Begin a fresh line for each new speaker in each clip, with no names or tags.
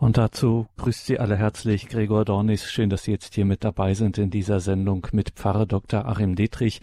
Und dazu grüßt Sie alle herzlich Gregor Dornis. Schön, dass Sie jetzt hier mit dabei sind in dieser Sendung mit Pfarrer Dr. Achim Dietrich.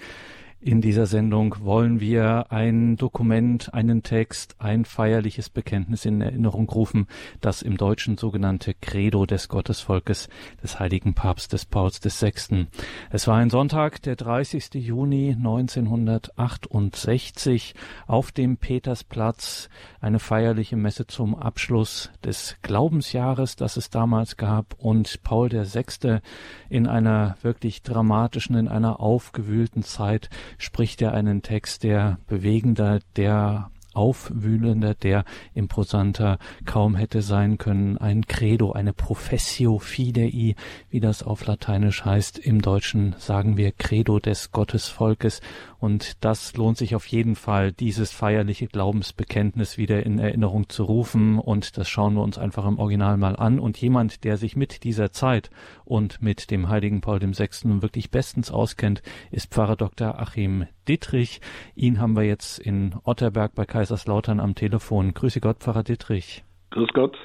In dieser Sendung wollen wir ein Dokument, einen Text, ein feierliches Bekenntnis in Erinnerung rufen, das im Deutschen sogenannte Credo des Gottesvolkes des heiligen Papstes Pauls VI. Es war ein Sonntag, der 30. Juni 1968 auf dem Petersplatz, eine feierliche Messe zum Abschluss des Glaubensjahres, das es damals gab und Paul VI. in einer wirklich dramatischen, in einer aufgewühlten Zeit spricht er einen Text, der bewegender, der aufwühlender, der imposanter kaum hätte sein können. Ein Credo, eine Professio Fidei, wie das auf Lateinisch heißt. Im Deutschen sagen wir Credo des Gottesvolkes. Und das lohnt sich auf jeden Fall, dieses feierliche Glaubensbekenntnis wieder in Erinnerung zu rufen. Und das schauen wir uns einfach im Original mal an. Und jemand, der sich mit dieser Zeit und mit dem heiligen Paul VI. wirklich bestens auskennt, ist Pfarrer Dr. Achim Dittrich. Ihn haben wir jetzt in Otterberg bei Kaiserslautern am Telefon. Grüße Gott, Pfarrer Dittrich.
Grüß Gott.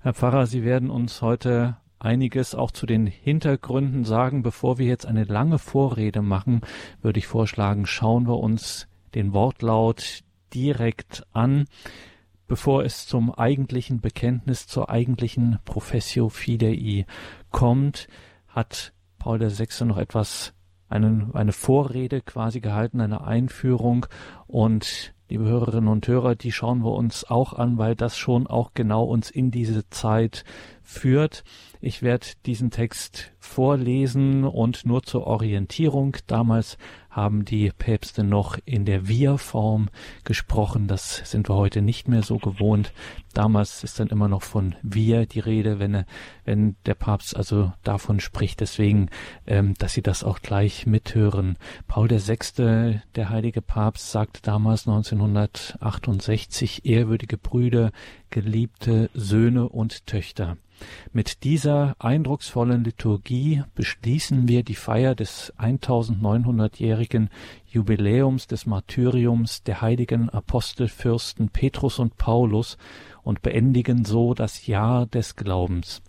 Herr Pfarrer, Sie werden uns heute einiges auch zu den Hintergründen sagen. Bevor wir jetzt eine lange Vorrede machen, würde ich vorschlagen, schauen wir uns den Wortlaut direkt an, bevor es zum eigentlichen Bekenntnis, zur eigentlichen Professio Fidei kommt, hat Paul VI. noch etwas einen, eine Vorrede quasi gehalten, eine Einführung und liebe Hörerinnen und Hörer, die schauen wir uns auch an, weil das schon auch genau uns in diese Zeit führt. Ich werde diesen Text vorlesen und nur zur Orientierung. Damals haben die Päpste noch in der Wir-Form gesprochen. Das sind wir heute nicht mehr so gewohnt. Damals ist dann immer noch von Wir die Rede, wenn, wenn der Papst also davon spricht. Deswegen, ähm, dass Sie das auch gleich mithören. Paul VI., der heilige Papst, sagte damals 1968, ehrwürdige Brüder, geliebte Söhne und Töchter. Mit dieser eindrucksvollen Liturgie beschließen wir die Feier des 1900-jährigen Jubiläums des Martyriums der heiligen Apostelfürsten Petrus und Paulus und beendigen so das Jahr des Glaubens.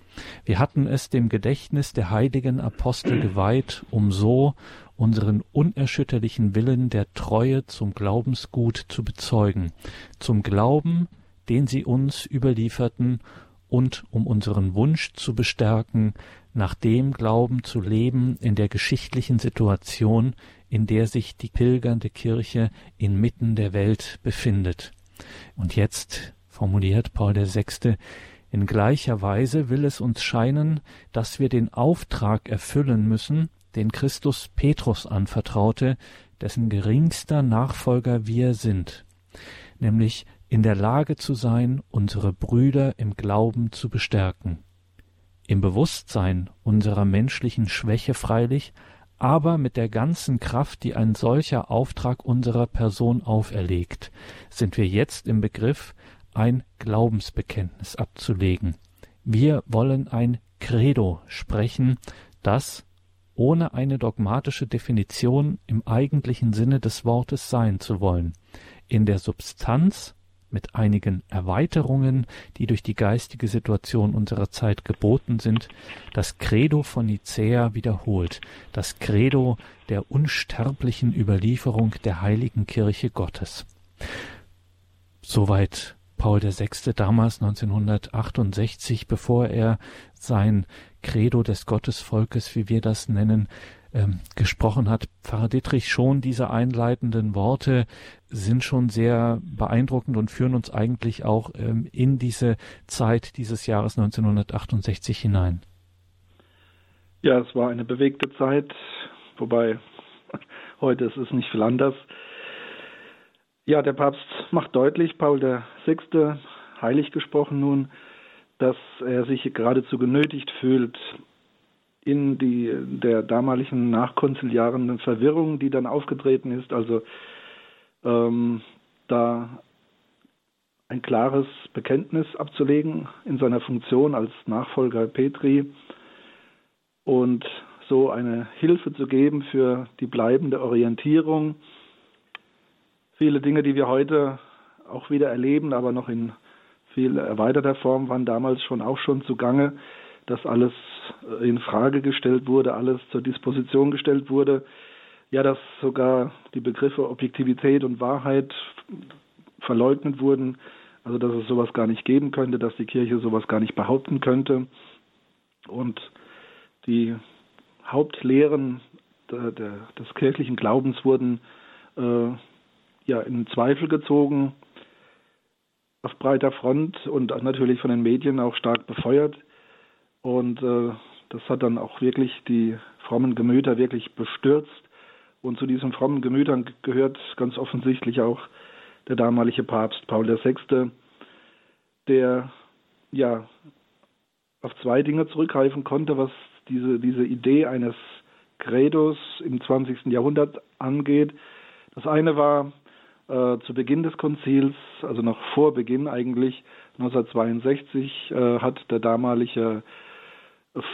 Wir hatten es dem Gedächtnis der heiligen Apostel geweiht, um so unseren unerschütterlichen Willen der Treue zum Glaubensgut zu bezeugen, zum Glauben, den sie uns überlieferten und um unseren Wunsch zu bestärken, nach dem Glauben zu leben in der geschichtlichen Situation, in der sich die pilgernde Kirche inmitten der Welt befindet. Und jetzt formuliert Paul VI. In gleicher Weise will es uns scheinen, dass wir den Auftrag erfüllen müssen, den Christus Petrus anvertraute, dessen geringster Nachfolger wir sind, nämlich in der Lage zu sein, unsere Brüder im Glauben zu bestärken. Im Bewusstsein unserer menschlichen Schwäche freilich, aber mit der ganzen Kraft, die ein solcher Auftrag unserer Person auferlegt, sind wir jetzt im Begriff, ein Glaubensbekenntnis abzulegen. Wir wollen ein Credo sprechen, das ohne eine dogmatische Definition im eigentlichen Sinne des Wortes sein zu wollen, in der Substanz mit einigen Erweiterungen, die durch die geistige Situation unserer Zeit geboten sind, das Credo von Nicäa wiederholt, das Credo der unsterblichen Überlieferung der heiligen Kirche Gottes. Soweit Paul VI. damals 1968, bevor er sein Credo des Gottesvolkes, wie wir das nennen, ähm, gesprochen hat. Pfarrer Dietrich, schon diese einleitenden Worte sind schon sehr beeindruckend und führen uns eigentlich auch ähm, in diese Zeit dieses Jahres 1968 hinein.
Ja, es war eine bewegte Zeit, wobei heute ist es nicht viel anders. Ja, der Papst macht deutlich, Paul VI., heilig gesprochen nun, dass er sich geradezu genötigt fühlt, in die der damaligen nachkonziliaren Verwirrung, die dann aufgetreten ist, also ähm, da ein klares Bekenntnis abzulegen in seiner Funktion als Nachfolger Petri und so eine Hilfe zu geben für die bleibende Orientierung. Viele Dinge, die wir heute auch wieder erleben, aber noch in viel erweiterter Form waren damals schon auch schon zugange, dass alles in Frage gestellt wurde, alles zur Disposition gestellt wurde. Ja, dass sogar die Begriffe Objektivität und Wahrheit verleugnet wurden, also dass es sowas gar nicht geben könnte, dass die Kirche sowas gar nicht behaupten könnte. Und die Hauptlehren der, der, des kirchlichen Glaubens wurden äh, ja in Zweifel gezogen auf breiter Front und natürlich von den Medien auch stark befeuert. Und äh, das hat dann auch wirklich die frommen Gemüter wirklich bestürzt. Und zu diesen frommen Gemütern gehört ganz offensichtlich auch der damalige Papst Paul VI., der ja auf zwei Dinge zurückgreifen konnte, was diese, diese Idee eines Credos im 20. Jahrhundert angeht. Das eine war äh, zu Beginn des Konzils, also noch vor Beginn eigentlich, 1962, äh, hat der damalige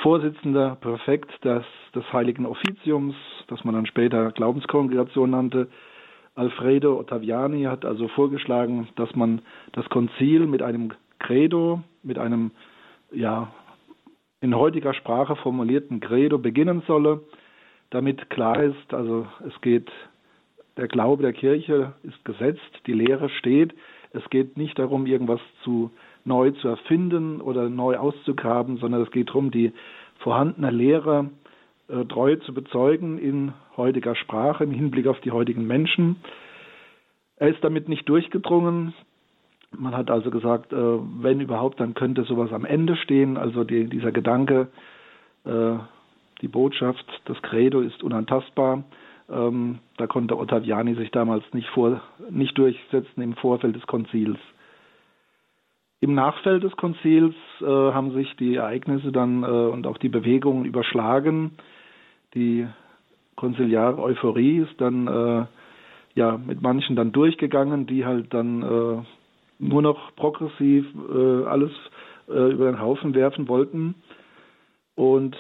Vorsitzende Präfekt des, des Heiligen Offiziums, das man dann später Glaubenskongregation nannte, Alfredo Ottaviani hat also vorgeschlagen, dass man das Konzil mit einem Credo, mit einem ja in heutiger Sprache formulierten Credo beginnen solle, damit klar ist, also es geht der Glaube der Kirche ist gesetzt, die Lehre steht. Es geht nicht darum, irgendwas zu neu zu erfinden oder neu auszugraben, sondern es geht darum, die vorhandene Lehre äh, treu zu bezeugen in heutiger Sprache, im Hinblick auf die heutigen Menschen. Er ist damit nicht durchgedrungen. Man hat also gesagt, äh, wenn überhaupt, dann könnte sowas am Ende stehen. Also die, dieser Gedanke, äh, die Botschaft, das Credo ist unantastbar. Ähm, da konnte Ottaviani sich damals nicht, vor, nicht durchsetzen im Vorfeld des Konzils. Im Nachfeld des Konzils äh, haben sich die Ereignisse dann äh, und auch die Bewegungen überschlagen. Die konziliare Euphorie ist dann äh, ja mit manchen dann durchgegangen, die halt dann äh, nur noch progressiv äh, alles äh, über den Haufen werfen wollten. Und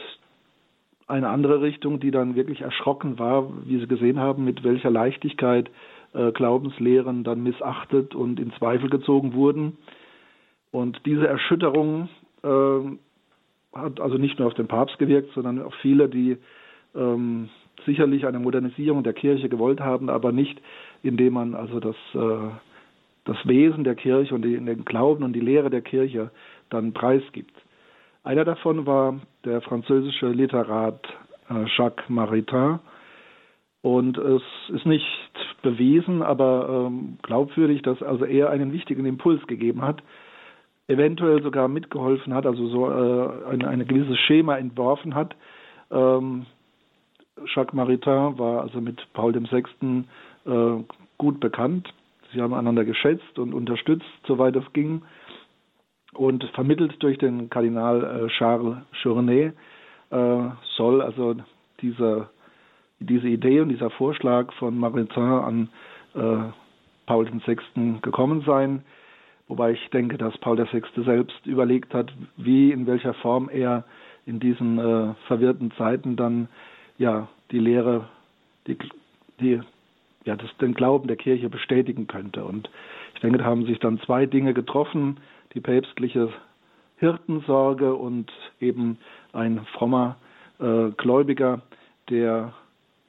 eine andere Richtung, die dann wirklich erschrocken war, wie Sie gesehen haben, mit welcher Leichtigkeit Glaubenslehren dann missachtet und in Zweifel gezogen wurden. Und diese Erschütterung äh, hat also nicht nur auf den Papst gewirkt, sondern auf viele, die ähm, sicherlich eine Modernisierung der Kirche gewollt haben, aber nicht, indem man also das, äh, das Wesen der Kirche und die, den Glauben und die Lehre der Kirche dann preisgibt. Einer davon war der französische Literat äh, Jacques Maritain. Und es ist nicht bewiesen, aber ähm, glaubwürdig, dass also er einen wichtigen Impuls gegeben hat, eventuell sogar mitgeholfen hat, also so äh, eine, eine gewisses Schema entworfen hat. Ähm, Jacques Maritain war also mit Paul VI. Äh, gut bekannt. Sie haben einander geschätzt und unterstützt, soweit es ging und vermittelt durch den Kardinal äh, Charles Journet äh, soll also diese, diese Idee und dieser Vorschlag von Maritain an äh, Paul VI. gekommen sein. Wobei ich denke, dass Paul VI. selbst überlegt hat, wie, in welcher Form er in diesen äh, verwirrten Zeiten dann ja die Lehre, die, die ja das, den Glauben der Kirche bestätigen könnte. Und ich denke, da haben sich dann zwei Dinge getroffen die päpstliche Hirtensorge und eben ein frommer äh, Gläubiger, der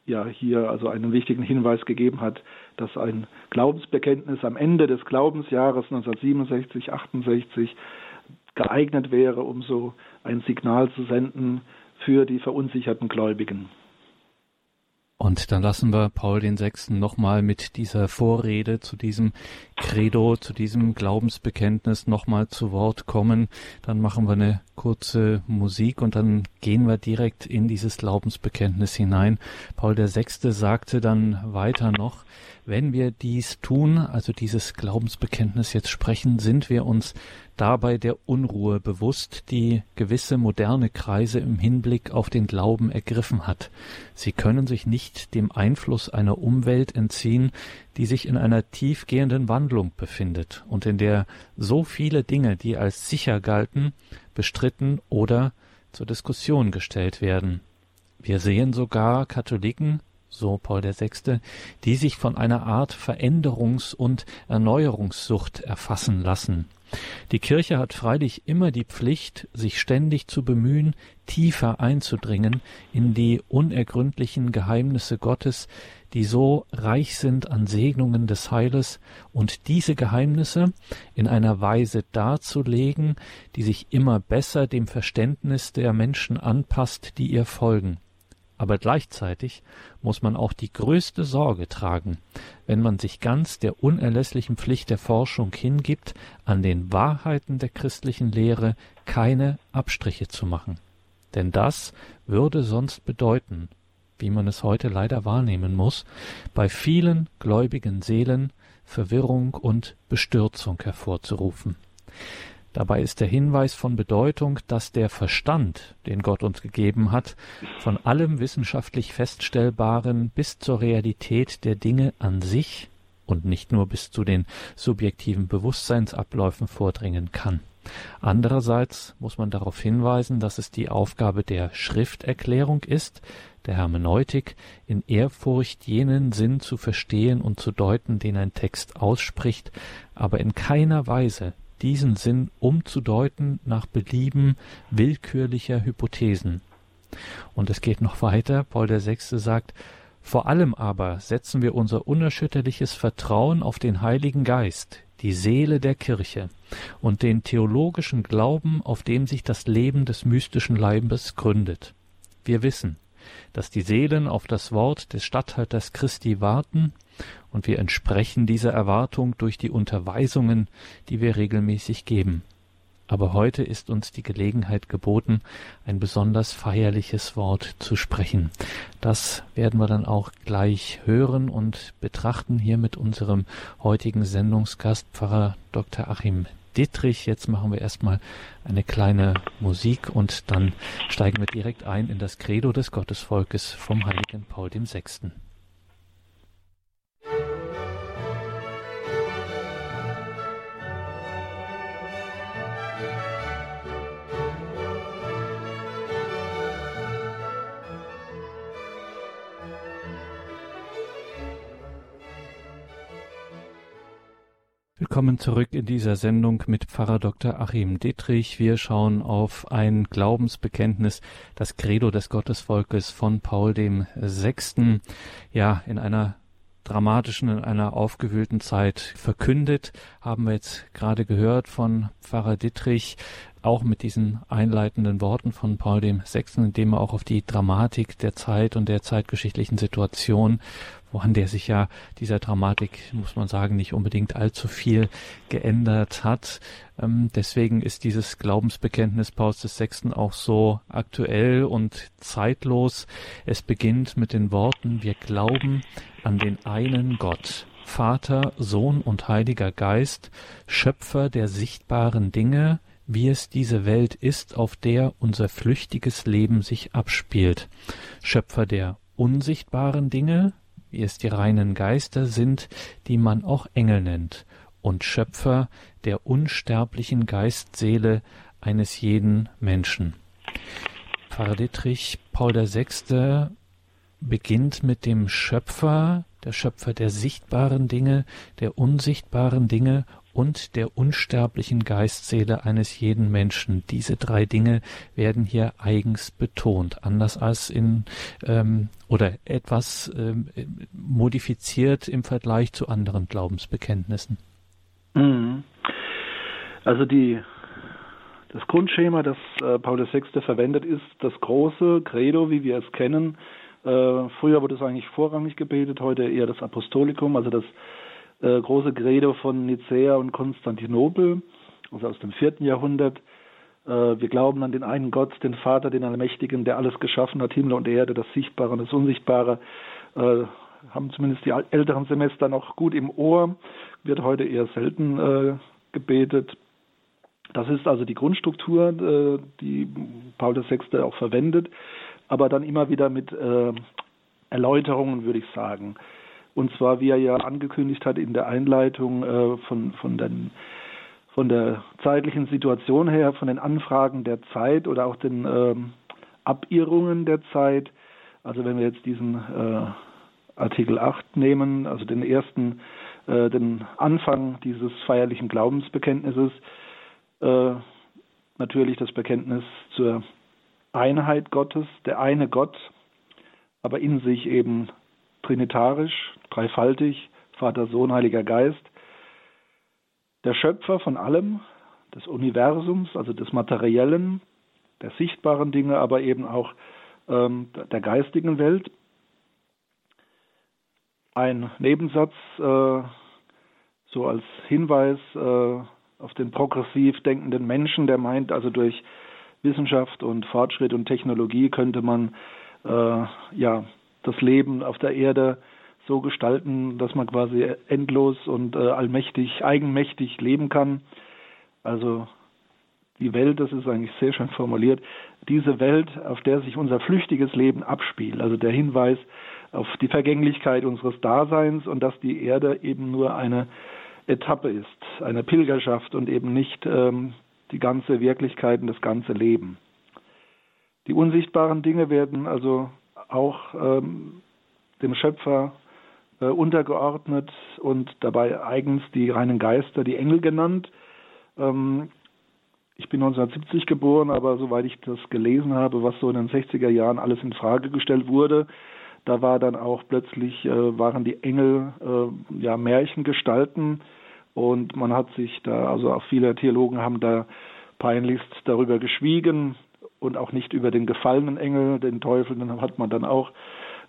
ja hier also einen wichtigen Hinweis gegeben hat, dass ein Glaubensbekenntnis am Ende des Glaubensjahres 1967, 68 geeignet wäre, um so ein Signal zu senden für die verunsicherten Gläubigen.
Und dann lassen wir Paul den Sechsten nochmal mit dieser Vorrede zu diesem Credo, zu diesem Glaubensbekenntnis nochmal zu Wort kommen. Dann machen wir eine kurze Musik und dann gehen wir direkt in dieses Glaubensbekenntnis hinein. Paul der Sechste sagte dann weiter noch, wenn wir dies tun, also dieses Glaubensbekenntnis jetzt sprechen, sind wir uns dabei der Unruhe bewusst, die gewisse moderne Kreise im Hinblick auf den Glauben ergriffen hat. Sie können sich nicht dem Einfluss einer Umwelt entziehen, die sich in einer tiefgehenden Wandlung befindet und in der so viele Dinge, die als sicher galten, bestritten oder zur Diskussion gestellt werden. Wir sehen sogar Katholiken, so Paul VI., die sich von einer Art Veränderungs- und Erneuerungssucht erfassen lassen. Die Kirche hat freilich immer die Pflicht, sich ständig zu bemühen, tiefer einzudringen in die unergründlichen Geheimnisse Gottes, die so reich sind an Segnungen des Heiles, und diese Geheimnisse in einer Weise darzulegen, die sich immer besser dem Verständnis der Menschen anpasst, die ihr folgen. Aber gleichzeitig muss man auch die größte Sorge tragen, wenn man sich ganz der unerlässlichen Pflicht der Forschung hingibt, an den Wahrheiten der christlichen Lehre keine Abstriche zu machen. Denn das würde sonst bedeuten, wie man es heute leider wahrnehmen muss, bei vielen gläubigen Seelen Verwirrung und Bestürzung hervorzurufen. Dabei ist der Hinweis von Bedeutung, dass der Verstand, den Gott uns gegeben hat, von allem wissenschaftlich Feststellbaren bis zur Realität der Dinge an sich und nicht nur bis zu den subjektiven Bewusstseinsabläufen vordringen kann. Andererseits muss man darauf hinweisen, dass es die Aufgabe der Schrifterklärung ist, der Hermeneutik, in Ehrfurcht jenen Sinn zu verstehen und zu deuten, den ein Text ausspricht, aber in keiner Weise diesen Sinn umzudeuten nach Belieben willkürlicher Hypothesen. Und es geht noch weiter. Paul VI. sagt, vor allem aber setzen wir unser unerschütterliches Vertrauen auf den Heiligen Geist, die Seele der Kirche und den theologischen Glauben, auf dem sich das Leben des mystischen Leibes gründet. Wir wissen, dass die Seelen auf das Wort des Statthalters Christi warten, und wir entsprechen dieser Erwartung durch die Unterweisungen, die wir regelmäßig geben. Aber heute ist uns die Gelegenheit geboten, ein besonders feierliches Wort zu sprechen. Das werden wir dann auch gleich hören und betrachten hier mit unserem heutigen Sendungsgast Pfarrer Dr. Achim Dittrich. Jetzt machen wir erstmal eine kleine Musik und dann steigen wir direkt ein in das Credo des Gottesvolkes vom heiligen Paul VI. Willkommen zurück in dieser Sendung mit Pfarrer Dr. Achim Dietrich. Wir schauen auf ein Glaubensbekenntnis, das Credo des Gottesvolkes von Paul dem Sechsten, ja, in einer dramatischen, in einer aufgewühlten Zeit verkündet, haben wir jetzt gerade gehört von Pfarrer Dittrich, auch mit diesen einleitenden Worten von Paul dem Sechsten, indem er auch auf die Dramatik der Zeit und der zeitgeschichtlichen Situation woran der sich ja dieser Dramatik, muss man sagen, nicht unbedingt allzu viel geändert hat. Ähm, deswegen ist dieses Glaubensbekenntnis Pauls VI. auch so aktuell und zeitlos. Es beginnt mit den Worten, wir glauben an den einen Gott. Vater, Sohn und Heiliger Geist, Schöpfer der sichtbaren Dinge, wie es diese Welt ist, auf der unser flüchtiges Leben sich abspielt, Schöpfer der unsichtbaren Dinge, wie es die reinen Geister sind, die man auch Engel nennt, und Schöpfer der unsterblichen Geistseele eines jeden Menschen. Pfarrer Dietrich Paul VI. beginnt mit dem Schöpfer, der Schöpfer der sichtbaren Dinge, der unsichtbaren Dinge und der unsterblichen Geistseele eines jeden Menschen. Diese drei Dinge werden hier eigens betont, anders als in ähm, oder etwas ähm, modifiziert im Vergleich zu anderen Glaubensbekenntnissen.
Mhm. Also die das Grundschema, das äh, Paul VI. verwendet, ist das große Credo, wie wir es kennen. Äh, früher wurde es eigentlich vorrangig gebetet, heute eher das Apostolikum, also das äh, große Credo von Nicäa und Konstantinopel, also aus dem vierten Jahrhundert. Äh, wir glauben an den einen Gott, den Vater, den Allmächtigen, der alles geschaffen hat, Himmel und Erde, das Sichtbare und das Unsichtbare. Äh, haben zumindest die älteren Semester noch gut im Ohr, wird heute eher selten gebetet. Das ist also die Grundstruktur, die Paul VI. auch verwendet, aber dann immer wieder mit Erläuterungen, würde ich sagen. Und zwar, wie er ja angekündigt hat in der Einleitung äh, von, von, den, von der zeitlichen Situation her, von den Anfragen der Zeit oder auch den ähm, Abirrungen der Zeit. Also wenn wir jetzt diesen äh, Artikel 8 nehmen, also den ersten äh, den Anfang dieses feierlichen Glaubensbekenntnisses äh, natürlich das Bekenntnis zur Einheit Gottes, der eine Gott, aber in sich eben trinitarisch, dreifaltig, Vater, Sohn, Heiliger Geist, der Schöpfer von allem, des Universums, also des Materiellen, der sichtbaren Dinge, aber eben auch ähm, der geistigen Welt. Ein Nebensatz, äh, so als Hinweis äh, auf den progressiv denkenden Menschen, der meint, also durch Wissenschaft und Fortschritt und Technologie könnte man äh, ja das Leben auf der Erde so gestalten, dass man quasi endlos und äh, allmächtig, eigenmächtig leben kann. Also die Welt, das ist eigentlich sehr schön formuliert, diese Welt, auf der sich unser flüchtiges Leben abspielt, also der Hinweis auf die Vergänglichkeit unseres Daseins und dass die Erde eben nur eine Etappe ist, eine Pilgerschaft und eben nicht ähm, die ganze Wirklichkeit und das ganze Leben. Die unsichtbaren Dinge werden also auch ähm, dem Schöpfer äh, untergeordnet und dabei eigens die reinen Geister, die Engel genannt. Ähm, ich bin 1970 geboren, aber soweit ich das gelesen habe, was so in den 60er Jahren alles in Frage gestellt wurde, da war dann auch plötzlich äh, waren die Engel äh, ja Märchengestalten und man hat sich da also auch viele Theologen haben da peinlichst darüber geschwiegen und auch nicht über den gefallenen Engel, den Teufel, den hat man dann auch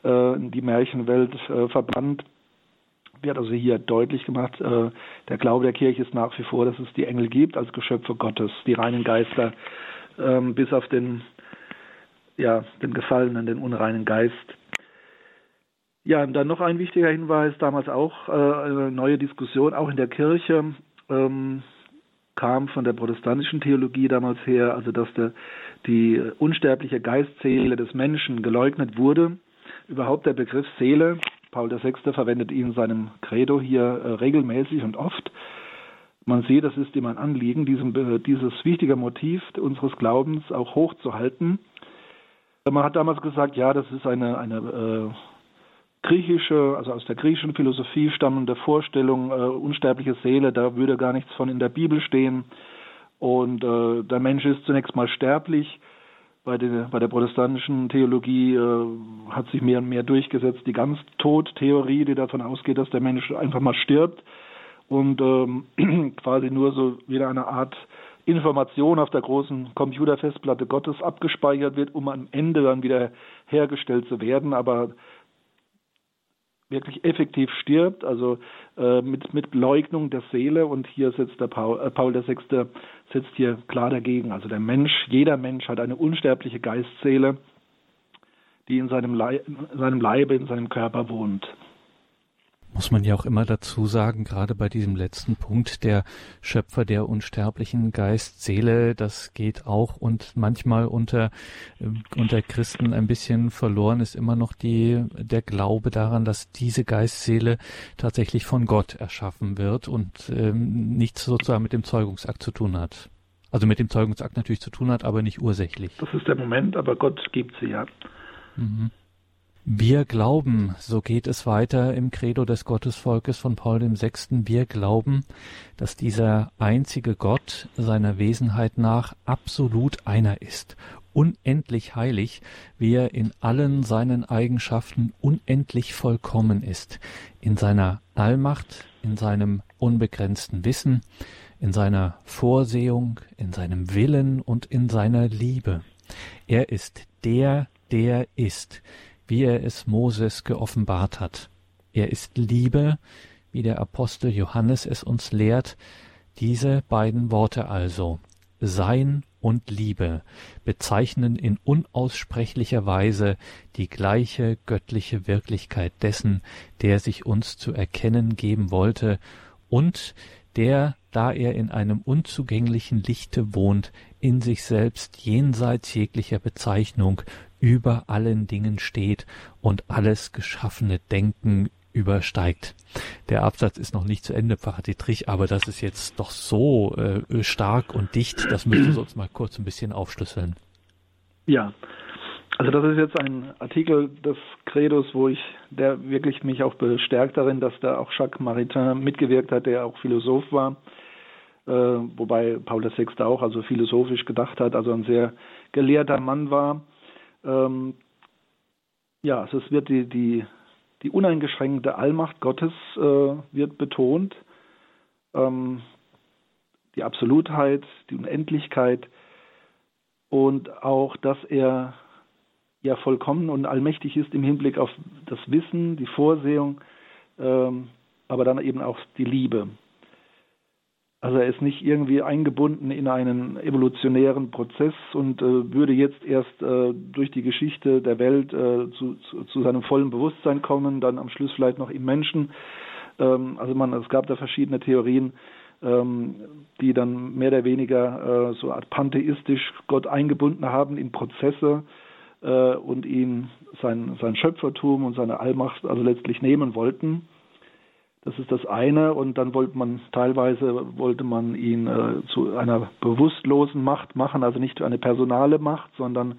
in die Märchenwelt äh, verbannt wird also hier deutlich gemacht, äh, der Glaube der Kirche ist nach wie vor, dass es die Engel gibt als Geschöpfe Gottes, die reinen Geister, ähm, bis auf den, ja, den Gefallenen, den unreinen Geist. Ja, und dann noch ein wichtiger Hinweis, damals auch äh, eine neue Diskussion, auch in der Kirche, ähm, kam von der protestantischen Theologie damals her, also dass der, die unsterbliche Geistseele des Menschen geleugnet wurde. Überhaupt der Begriff Seele Paul VI. verwendet ihn in seinem Credo hier äh, regelmäßig und oft. Man sieht, das ist ihm ein Anliegen, diesem, äh, dieses wichtige Motiv unseres Glaubens auch hochzuhalten. Man hat damals gesagt, ja, das ist eine, eine äh, griechische, also aus der griechischen Philosophie stammende Vorstellung, äh, unsterbliche Seele, da würde gar nichts von in der Bibel stehen. Und der Mensch ist zunächst mal sterblich bei der, bei der protestantischen Theologie äh, hat sich mehr und mehr durchgesetzt die Ganztod-Theorie, die davon ausgeht, dass der Mensch einfach mal stirbt und ähm, quasi nur so wieder eine Art Information auf der großen Computerfestplatte Gottes abgespeichert wird, um am Ende dann wieder hergestellt zu werden. Aber wirklich effektiv stirbt, also äh, mit, mit Leugnung der Seele. Und hier setzt der Paul, äh, Paul VI. Setzt hier klar dagegen. Also der Mensch, jeder Mensch hat eine unsterbliche Geistseele, die in seinem, Leib, in seinem Leibe, in seinem Körper wohnt
muss man ja auch immer dazu sagen, gerade bei diesem letzten Punkt, der Schöpfer der unsterblichen Geist, Seele, das geht auch und manchmal unter, äh, unter Christen ein bisschen verloren ist immer noch die, der Glaube daran, dass diese Geistseele tatsächlich von Gott erschaffen wird und ähm, nichts sozusagen mit dem Zeugungsakt zu tun hat. Also mit dem Zeugungsakt natürlich zu tun hat, aber nicht ursächlich.
Das ist der Moment, aber Gott gibt sie ja. Mhm.
Wir glauben, so geht es weiter im Credo des Gottesvolkes von Paul VI. Wir glauben, dass dieser einzige Gott seiner Wesenheit nach absolut einer ist, unendlich heilig, wie er in allen seinen Eigenschaften unendlich vollkommen ist, in seiner Allmacht, in seinem unbegrenzten Wissen, in seiner Vorsehung, in seinem Willen und in seiner Liebe. Er ist der, der ist, wie er es Moses geoffenbart hat. Er ist Liebe, wie der Apostel Johannes es uns lehrt, diese beiden Worte also, Sein und Liebe, bezeichnen in unaussprechlicher Weise die gleiche göttliche Wirklichkeit dessen, der sich uns zu erkennen geben wollte und der, da er in einem unzugänglichen Lichte wohnt, in sich selbst jenseits jeglicher Bezeichnung über allen Dingen steht und alles geschaffene Denken übersteigt. Der Absatz ist noch nicht zu Ende, Pfarrer Dietrich, aber das ist jetzt doch so äh, stark und dicht, das müssen Sie uns mal kurz ein bisschen aufschlüsseln.
Ja, Also das ist jetzt ein Artikel des Credos, wo ich, der wirklich mich auch bestärkt darin, dass da auch Jacques Maritain mitgewirkt hat, der auch Philosoph war, wobei Paul VI. auch also philosophisch gedacht hat, also ein sehr gelehrter Mann war. Ähm, ja, also es wird die, die, die uneingeschränkte Allmacht Gottes äh, wird betont, ähm, die Absolutheit, die Unendlichkeit und auch, dass er ja vollkommen und allmächtig ist im Hinblick auf das Wissen, die Vorsehung, ähm, aber dann eben auch die Liebe. Also er ist nicht irgendwie eingebunden in einen evolutionären Prozess und äh, würde jetzt erst äh, durch die Geschichte der Welt äh, zu, zu, zu, seinem vollen Bewusstsein kommen, dann am Schluss vielleicht noch im Menschen. Ähm, also man, es gab da verschiedene Theorien, ähm, die dann mehr oder weniger äh, so Art pantheistisch Gott eingebunden haben in Prozesse äh, und ihm sein, sein Schöpfertum und seine Allmacht also letztlich nehmen wollten. Das ist das eine und dann wollte man teilweise wollte man ihn äh, zu einer bewusstlosen Macht machen, also nicht eine personale Macht, sondern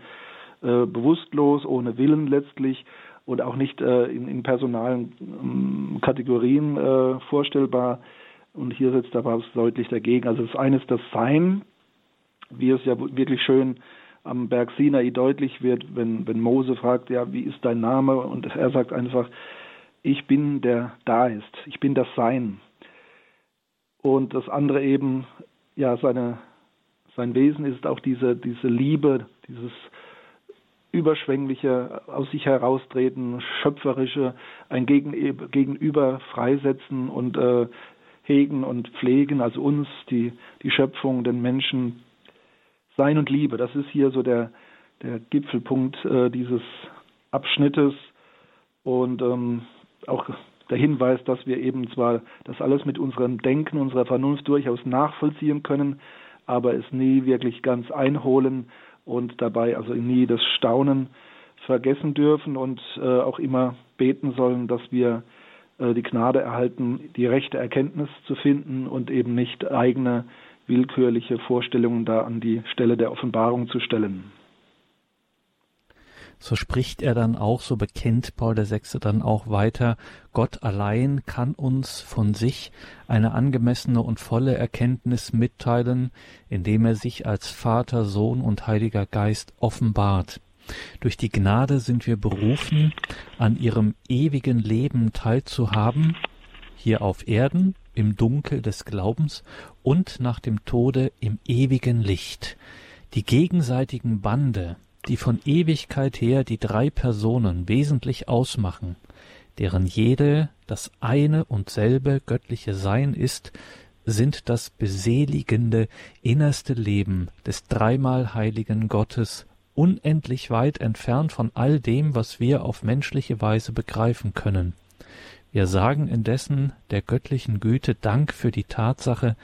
äh, bewusstlos, ohne Willen letztlich und auch nicht äh, in, in, personalen ähm, Kategorien äh, vorstellbar. Und hier setzt der Papst deutlich dagegen. Also das eine ist das Sein, wie es ja wirklich schön am Berg Sinai deutlich wird, wenn, wenn Mose fragt, ja, wie ist dein Name? Und er sagt einfach, ich bin der da ist, ich bin das Sein. Und das andere eben, ja, seine, sein Wesen ist auch diese, diese Liebe, dieses überschwängliche, aus sich heraustreten, schöpferische, ein Gegenüber freisetzen und äh, hegen und pflegen, also uns, die, die Schöpfung, den Menschen. Sein und Liebe, das ist hier so der, der Gipfelpunkt äh, dieses Abschnittes. Und ähm, auch der Hinweis, dass wir eben zwar das alles mit unserem Denken, unserer Vernunft durchaus nachvollziehen können, aber es nie wirklich ganz einholen und dabei also nie das Staunen vergessen dürfen und äh, auch immer beten sollen, dass wir äh, die Gnade erhalten, die rechte Erkenntnis zu finden und eben nicht eigene willkürliche Vorstellungen da an die Stelle der Offenbarung zu stellen.
So spricht er dann auch, so bekennt Paul VI. dann auch weiter, Gott allein kann uns von sich eine angemessene und volle Erkenntnis mitteilen, indem er sich als Vater, Sohn und Heiliger Geist offenbart. Durch die Gnade sind wir berufen, an ihrem ewigen Leben teilzuhaben, hier auf Erden im Dunkel des Glaubens und nach dem Tode im ewigen Licht. Die gegenseitigen Bande, die von Ewigkeit her die drei Personen wesentlich ausmachen, deren jede das eine und selbe göttliche Sein ist, sind das beseligende innerste Leben des dreimal heiligen Gottes, unendlich weit entfernt von all dem, was wir auf menschliche Weise begreifen können. Wir sagen indessen der göttlichen Güte Dank für die Tatsache,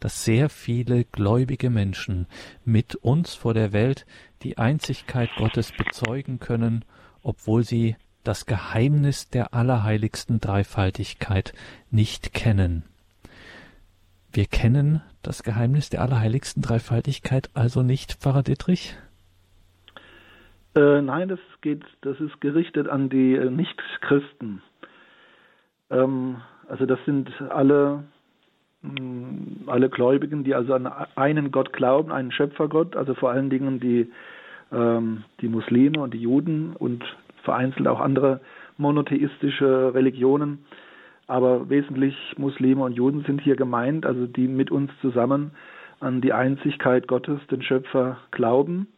dass sehr viele gläubige Menschen mit uns vor der Welt die Einzigkeit Gottes bezeugen können, obwohl sie das Geheimnis der allerheiligsten Dreifaltigkeit nicht kennen. Wir kennen das Geheimnis der allerheiligsten Dreifaltigkeit also nicht, Pfarrer Dittrich?
Äh, nein, das geht, das ist gerichtet an die äh, Nichtchristen. Ähm, also das sind alle, mm, alle Gläubigen, die also an einen Gott glauben, einen Schöpfergott, also vor allen Dingen die, ähm, die Muslime und die Juden und vereinzelt auch andere monotheistische Religionen. Aber wesentlich Muslime und Juden sind hier gemeint, also die mit uns zusammen an die Einzigkeit Gottes, den Schöpfer, glauben,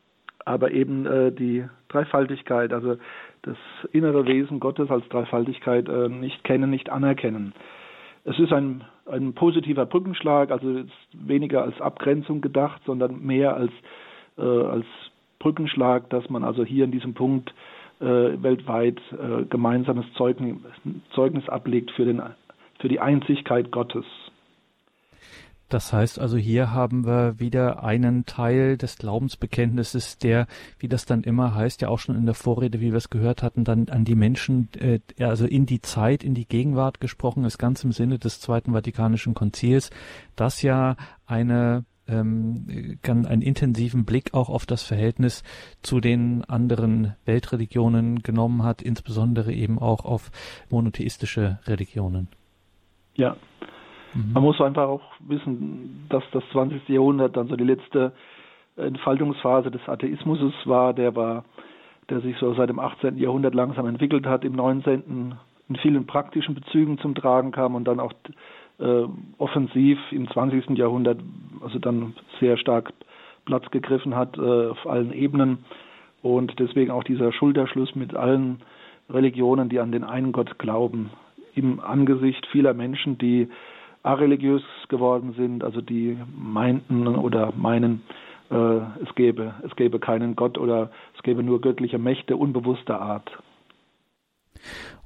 aber eben äh, die Dreifaltigkeit, also das innere Wesen Gottes als Dreifaltigkeit äh, nicht kennen, nicht anerkennen. Es ist ein, ein positiver Brückenschlag, also weniger als Abgrenzung gedacht, sondern mehr als, äh, als Brückenschlag, dass man also hier in diesem Punkt äh, weltweit äh, gemeinsames Zeugnis, Zeugnis ablegt für, den, für die Einzigkeit Gottes.
Das heißt also, hier haben wir wieder einen Teil des Glaubensbekenntnisses, der, wie das dann immer heißt, ja auch schon in der Vorrede, wie wir es gehört hatten, dann an die Menschen, äh, also in die Zeit, in die Gegenwart gesprochen ist, ganz im Sinne des Zweiten Vatikanischen Konzils, das ja eine ähm, kann einen intensiven Blick auch auf das Verhältnis zu den anderen Weltreligionen genommen hat, insbesondere eben auch auf monotheistische Religionen.
Ja, mhm. man muss einfach auch wissen, dass das 20. Jahrhundert dann so die letzte Entfaltungsphase des Atheismus war, der war, der sich so seit dem 18. Jahrhundert langsam entwickelt hat, im 19. in vielen praktischen Bezügen zum Tragen kam und dann auch äh, offensiv im 20. Jahrhundert also dann sehr stark Platz gegriffen hat äh, auf allen Ebenen und deswegen auch dieser Schulterschluss mit allen Religionen, die an den einen Gott glauben, im Angesicht vieler Menschen, die areligiös geworden sind, also die meinten oder meinen, äh, es gäbe es gäbe keinen Gott oder es gäbe nur göttliche Mächte unbewusster Art.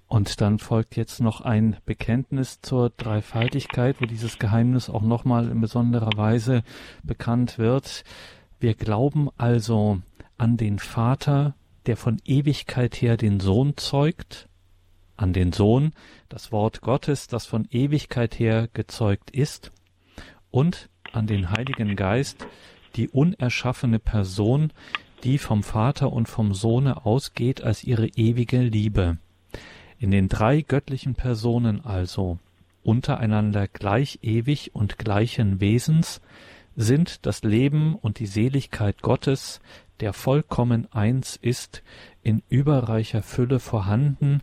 Und dann folgt jetzt noch ein Bekenntnis zur Dreifaltigkeit, wo dieses Geheimnis auch nochmal in besonderer Weise bekannt wird. Wir glauben also an den Vater, der von Ewigkeit her den Sohn zeugt, an den Sohn, das Wort Gottes, das von Ewigkeit her gezeugt ist, und an den Heiligen Geist, die unerschaffene Person, die vom Vater und vom Sohne ausgeht als ihre ewige Liebe. In den drei göttlichen Personen also, untereinander gleich ewig und gleichen Wesens, sind das Leben und die Seligkeit Gottes, der vollkommen eins ist, in überreicher Fülle vorhanden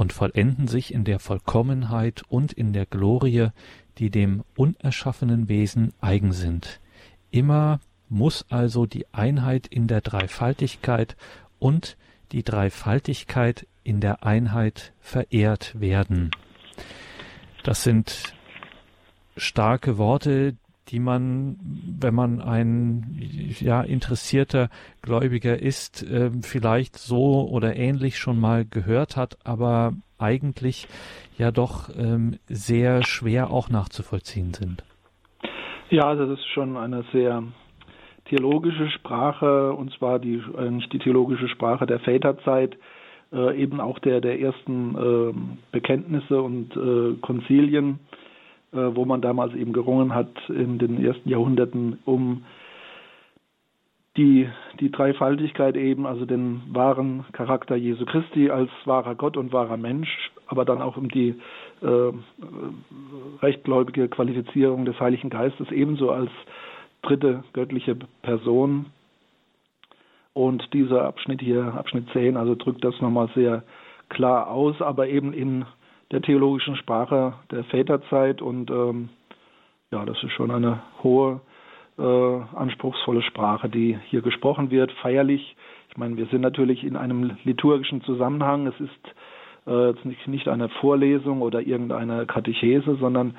und vollenden sich in der Vollkommenheit und in der Glorie, die dem unerschaffenen Wesen eigen sind. Immer muss also die Einheit in der Dreifaltigkeit und die Dreifaltigkeit in der Einheit verehrt werden. Das sind starke Worte, die man, wenn man ein ja interessierter Gläubiger ist, äh, vielleicht so oder ähnlich schon mal gehört hat, aber eigentlich ja doch ähm, sehr schwer auch nachzuvollziehen sind.
Ja, also das ist schon eine sehr theologische Sprache und zwar die äh, die theologische Sprache der Väterzeit, äh, eben auch der, der ersten äh, Bekenntnisse und äh, Konzilien, wo man damals eben gerungen hat in den ersten Jahrhunderten um die, die Dreifaltigkeit eben, also den wahren Charakter Jesu Christi als wahrer Gott und wahrer Mensch, aber dann auch um die äh, rechtgläubige Qualifizierung des Heiligen Geistes ebenso als dritte göttliche Person. Und dieser Abschnitt hier, Abschnitt 10, also drückt das nochmal sehr klar aus, aber eben in der theologischen Sprache der Väterzeit. Und ähm, ja, das ist schon eine hohe, äh, anspruchsvolle Sprache, die hier gesprochen wird, feierlich. Ich meine, wir sind natürlich in einem liturgischen Zusammenhang. Es ist äh, jetzt nicht, nicht eine Vorlesung oder irgendeine Katechese, sondern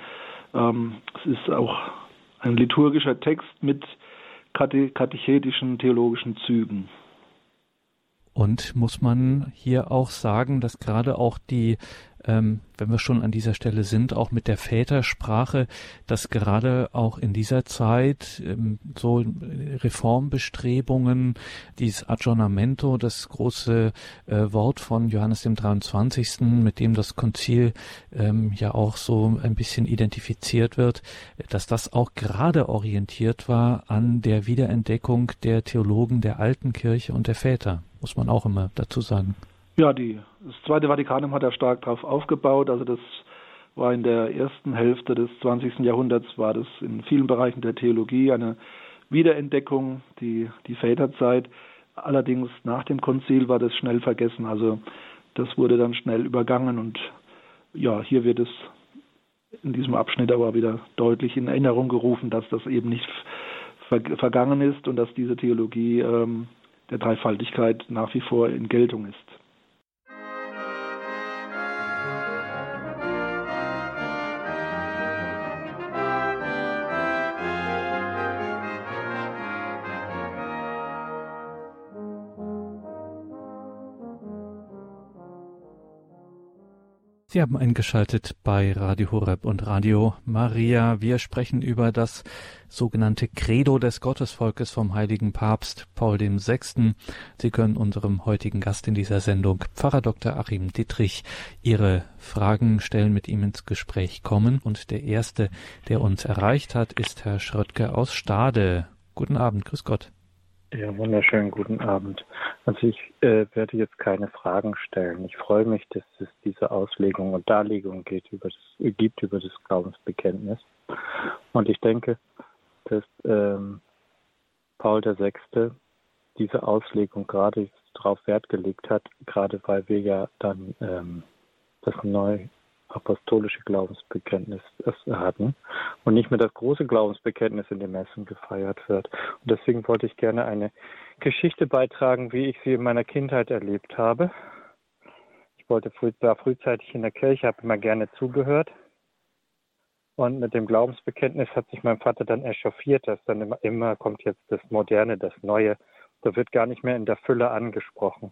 ähm, es ist auch ein liturgischer Text mit katechetischen theologischen Zügen.
Und muss man hier auch sagen, dass gerade auch die ähm, wenn wir schon an dieser Stelle sind, auch mit der Vätersprache, dass gerade auch in dieser Zeit ähm, so Reformbestrebungen, dieses Aggiornamento, das große äh, Wort von Johannes dem 23., mit dem das Konzil ähm, ja auch so ein bisschen identifiziert wird, dass das auch gerade orientiert war an der Wiederentdeckung der Theologen der alten Kirche und der Väter, muss man auch immer dazu sagen.
Ja, die, das Zweite Vatikanum hat ja stark darauf aufgebaut. Also das war in der ersten Hälfte des 20. Jahrhunderts, war das in vielen Bereichen der Theologie eine Wiederentdeckung, die, die Väterzeit. Allerdings nach dem Konzil war das schnell vergessen. Also das wurde dann schnell übergangen und ja, hier wird es in diesem Abschnitt aber wieder deutlich in Erinnerung gerufen, dass das eben nicht vergangen ist und dass diese Theologie ähm, der Dreifaltigkeit nach wie vor in Geltung ist.
Sie haben eingeschaltet bei Radio Horeb und Radio Maria. Wir sprechen über das sogenannte Credo des Gottesvolkes vom heiligen Papst Paul VI. Sie können unserem heutigen Gast in dieser Sendung, Pfarrer Dr. Achim Dittrich, Ihre Fragen stellen, mit ihm ins Gespräch kommen. Und der erste, der uns erreicht hat, ist Herr Schröttke aus Stade. Guten Abend, grüß Gott.
Ja, wunderschönen guten Abend. Also ich äh, werde jetzt keine Fragen stellen. Ich freue mich, dass es diese Auslegung und Darlegung geht über das, gibt über das Glaubensbekenntnis. Und ich denke, dass ähm, Paul VI. diese Auslegung gerade darauf Wert gelegt hat, gerade weil wir ja dann ähm, das neu apostolische Glaubensbekenntnis hatten und nicht mehr das große Glaubensbekenntnis in den Messen gefeiert wird. Und deswegen wollte ich gerne eine Geschichte beitragen, wie ich sie in meiner Kindheit erlebt habe. Ich wollte früh, war frühzeitig in der Kirche, habe immer gerne zugehört. Und mit dem Glaubensbekenntnis hat sich mein Vater dann echauffiert, dass dann immer, immer kommt jetzt das Moderne, das Neue. Da wird gar nicht mehr in der Fülle angesprochen.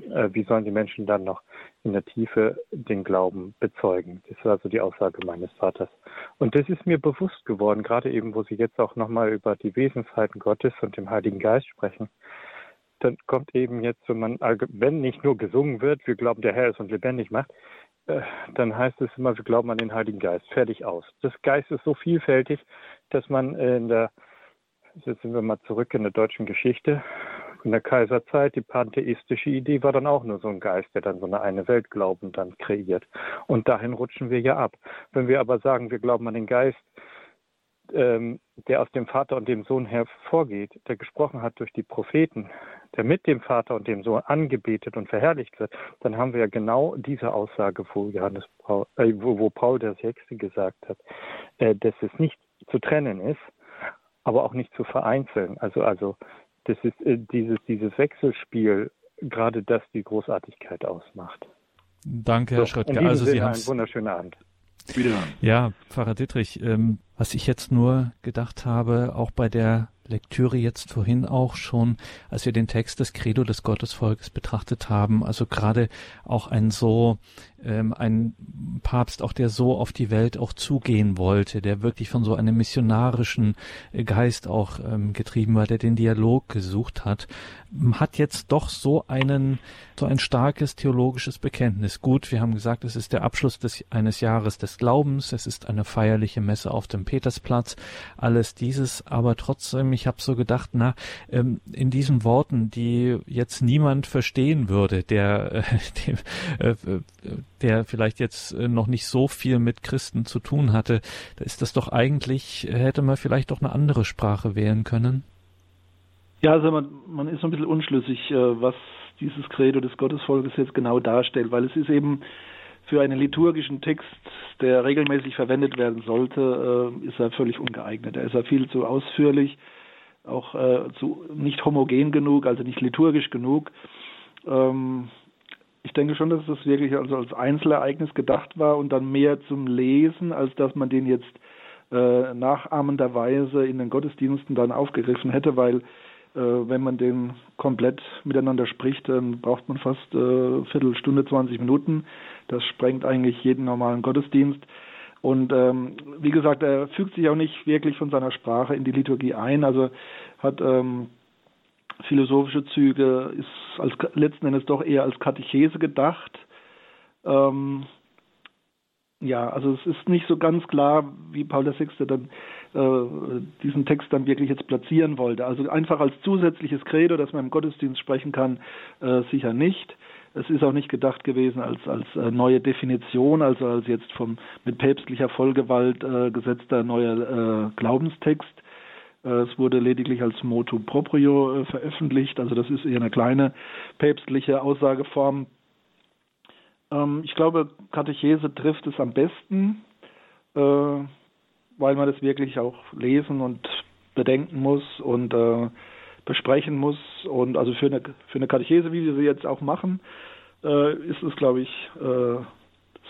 Äh, wie sollen die Menschen dann noch in der Tiefe den Glauben bezeugen? Das war also die Aussage meines Vaters. Und das ist mir bewusst geworden, gerade eben, wo Sie jetzt auch nochmal über die Wesensheiten Gottes und dem Heiligen Geist sprechen. Dann kommt eben jetzt, wenn man, wenn nicht nur gesungen wird, wir glauben, der Herr ist und lebendig macht, äh, dann heißt es immer, wir glauben an den Heiligen Geist. Fertig aus. Das Geist ist so vielfältig, dass man in der, jetzt sind wir mal zurück in der deutschen Geschichte, in der Kaiserzeit, die pantheistische Idee war dann auch nur so ein Geist, der dann so eine eine Weltglauben dann kreiert. Und dahin rutschen wir ja ab. Wenn wir aber sagen, wir glauben an den Geist, ähm, der aus dem Vater und dem Sohn hervorgeht, der gesprochen hat durch die Propheten, der mit dem Vater und dem Sohn angebetet und verherrlicht wird, dann haben wir ja genau diese Aussage, wo, Johannes Paul, äh, wo, wo Paul der Sechste gesagt hat, äh, dass es nicht zu trennen ist, aber auch nicht zu vereinzeln. Also, also das ist äh, dieses, dieses Wechselspiel, gerade das die Großartigkeit ausmacht.
Danke, Herr so, Schröttke. Also Sie haben einen
wunderschönen Abend.
Wiederhören. Ja, Pfarrer Dittrich, ähm, was ich jetzt nur gedacht habe, auch bei der Lektüre jetzt vorhin auch schon, als wir den Text des Credo des Gottesvolkes betrachtet haben, also gerade auch ein so ähm, ein Papst, auch der so auf die Welt auch zugehen wollte, der wirklich von so einem missionarischen äh, Geist auch ähm, getrieben war, der den Dialog gesucht hat, hat jetzt doch so einen, so ein starkes theologisches Bekenntnis. Gut, wir haben gesagt, es ist der Abschluss des, eines Jahres des Glaubens, es ist eine feierliche Messe auf dem Petersplatz, alles dieses, aber trotzdem, ich habe so gedacht, na, ähm, in diesen Worten, die jetzt niemand verstehen würde, der, äh, dem, äh, der vielleicht jetzt äh, noch nicht so viel mit Christen zu tun hatte, da ist das doch eigentlich, hätte man vielleicht doch eine andere Sprache wählen können.
Ja, also man, man ist so ein bisschen unschlüssig, äh, was dieses Credo des Gottesvolkes jetzt genau darstellt, weil es ist eben für einen liturgischen Text, der regelmäßig verwendet werden sollte, äh, ist er völlig ungeeignet. Er ist ja viel zu ausführlich, auch zu, nicht homogen genug, also nicht liturgisch genug. Ähm, ich denke schon, dass das wirklich also als Einzelereignis gedacht war und dann mehr zum Lesen, als dass man den jetzt äh, nachahmenderweise in den Gottesdiensten dann aufgegriffen hätte, weil äh, wenn man den komplett miteinander spricht, dann braucht man fast äh, Viertelstunde, 20 Minuten. Das sprengt eigentlich jeden normalen Gottesdienst. Und ähm, wie gesagt, er fügt sich auch nicht wirklich von seiner Sprache in die Liturgie ein. Also hat ähm, philosophische Züge, ist als letzten Endes doch eher als Katechese gedacht. Ähm, ja, also es ist nicht so ganz klar, wie Paul VI. dann äh, diesen Text dann wirklich jetzt platzieren wollte. Also einfach als zusätzliches Credo, dass man im Gottesdienst sprechen kann, äh, sicher nicht. Es ist auch nicht gedacht gewesen als als äh, neue Definition, also als jetzt vom mit päpstlicher Vollgewalt äh, gesetzter neuer äh, Glaubenstext. Äh, es wurde lediglich als Motu proprio äh, veröffentlicht, also das ist eher eine kleine päpstliche Aussageform. Ähm, ich glaube, Katechese trifft es am besten, weil man das wirklich auch lesen und bedenken muss und besprechen muss. Und also für eine, für eine Katechese, wie wir sie jetzt auch machen, ist es, glaube ich,